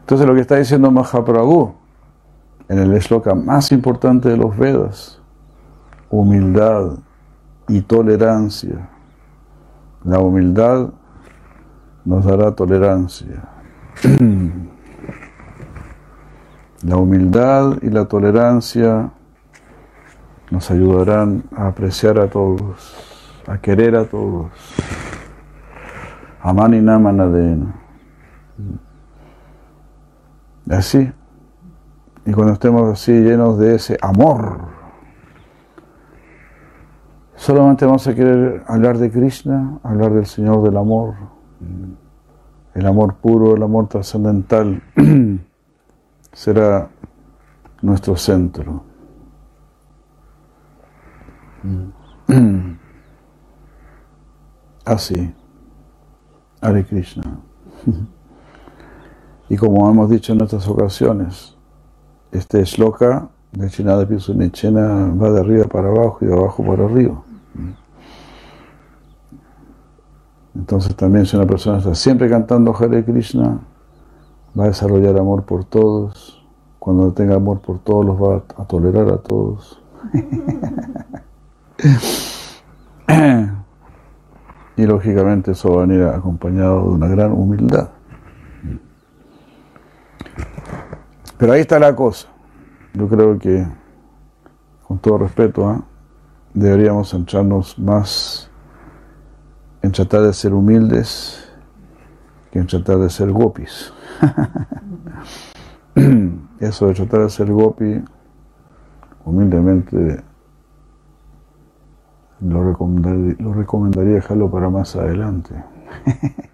Entonces lo que está diciendo Mahaprabhu en el esloka más importante de los Vedas, humildad y tolerancia. La humildad nos dará tolerancia. La humildad y la tolerancia nos ayudarán a apreciar a todos, a querer a todos. Amani namanadena. Así. Y cuando estemos así llenos de ese amor, solamente vamos a querer hablar de Krishna, hablar del Señor del amor, el amor puro, el amor trascendental. será nuestro centro. Así. Hare Krishna. Y como hemos dicho en otras ocasiones, este shloka de Chinada Nichena va de arriba para abajo y de abajo para arriba. Entonces también si una persona está siempre cantando Hare Krishna, va a desarrollar amor por todos. Cuando tenga amor por todos, los va a tolerar a todos. y lógicamente eso va a venir acompañado de una gran humildad. Pero ahí está la cosa. Yo creo que, con todo respeto, ¿ah? deberíamos centrarnos más en tratar de ser humildes que en tratar de ser gopis. Eso de tratar de ser gopi, humildemente lo recomendaría, lo recomendaría dejarlo para más adelante.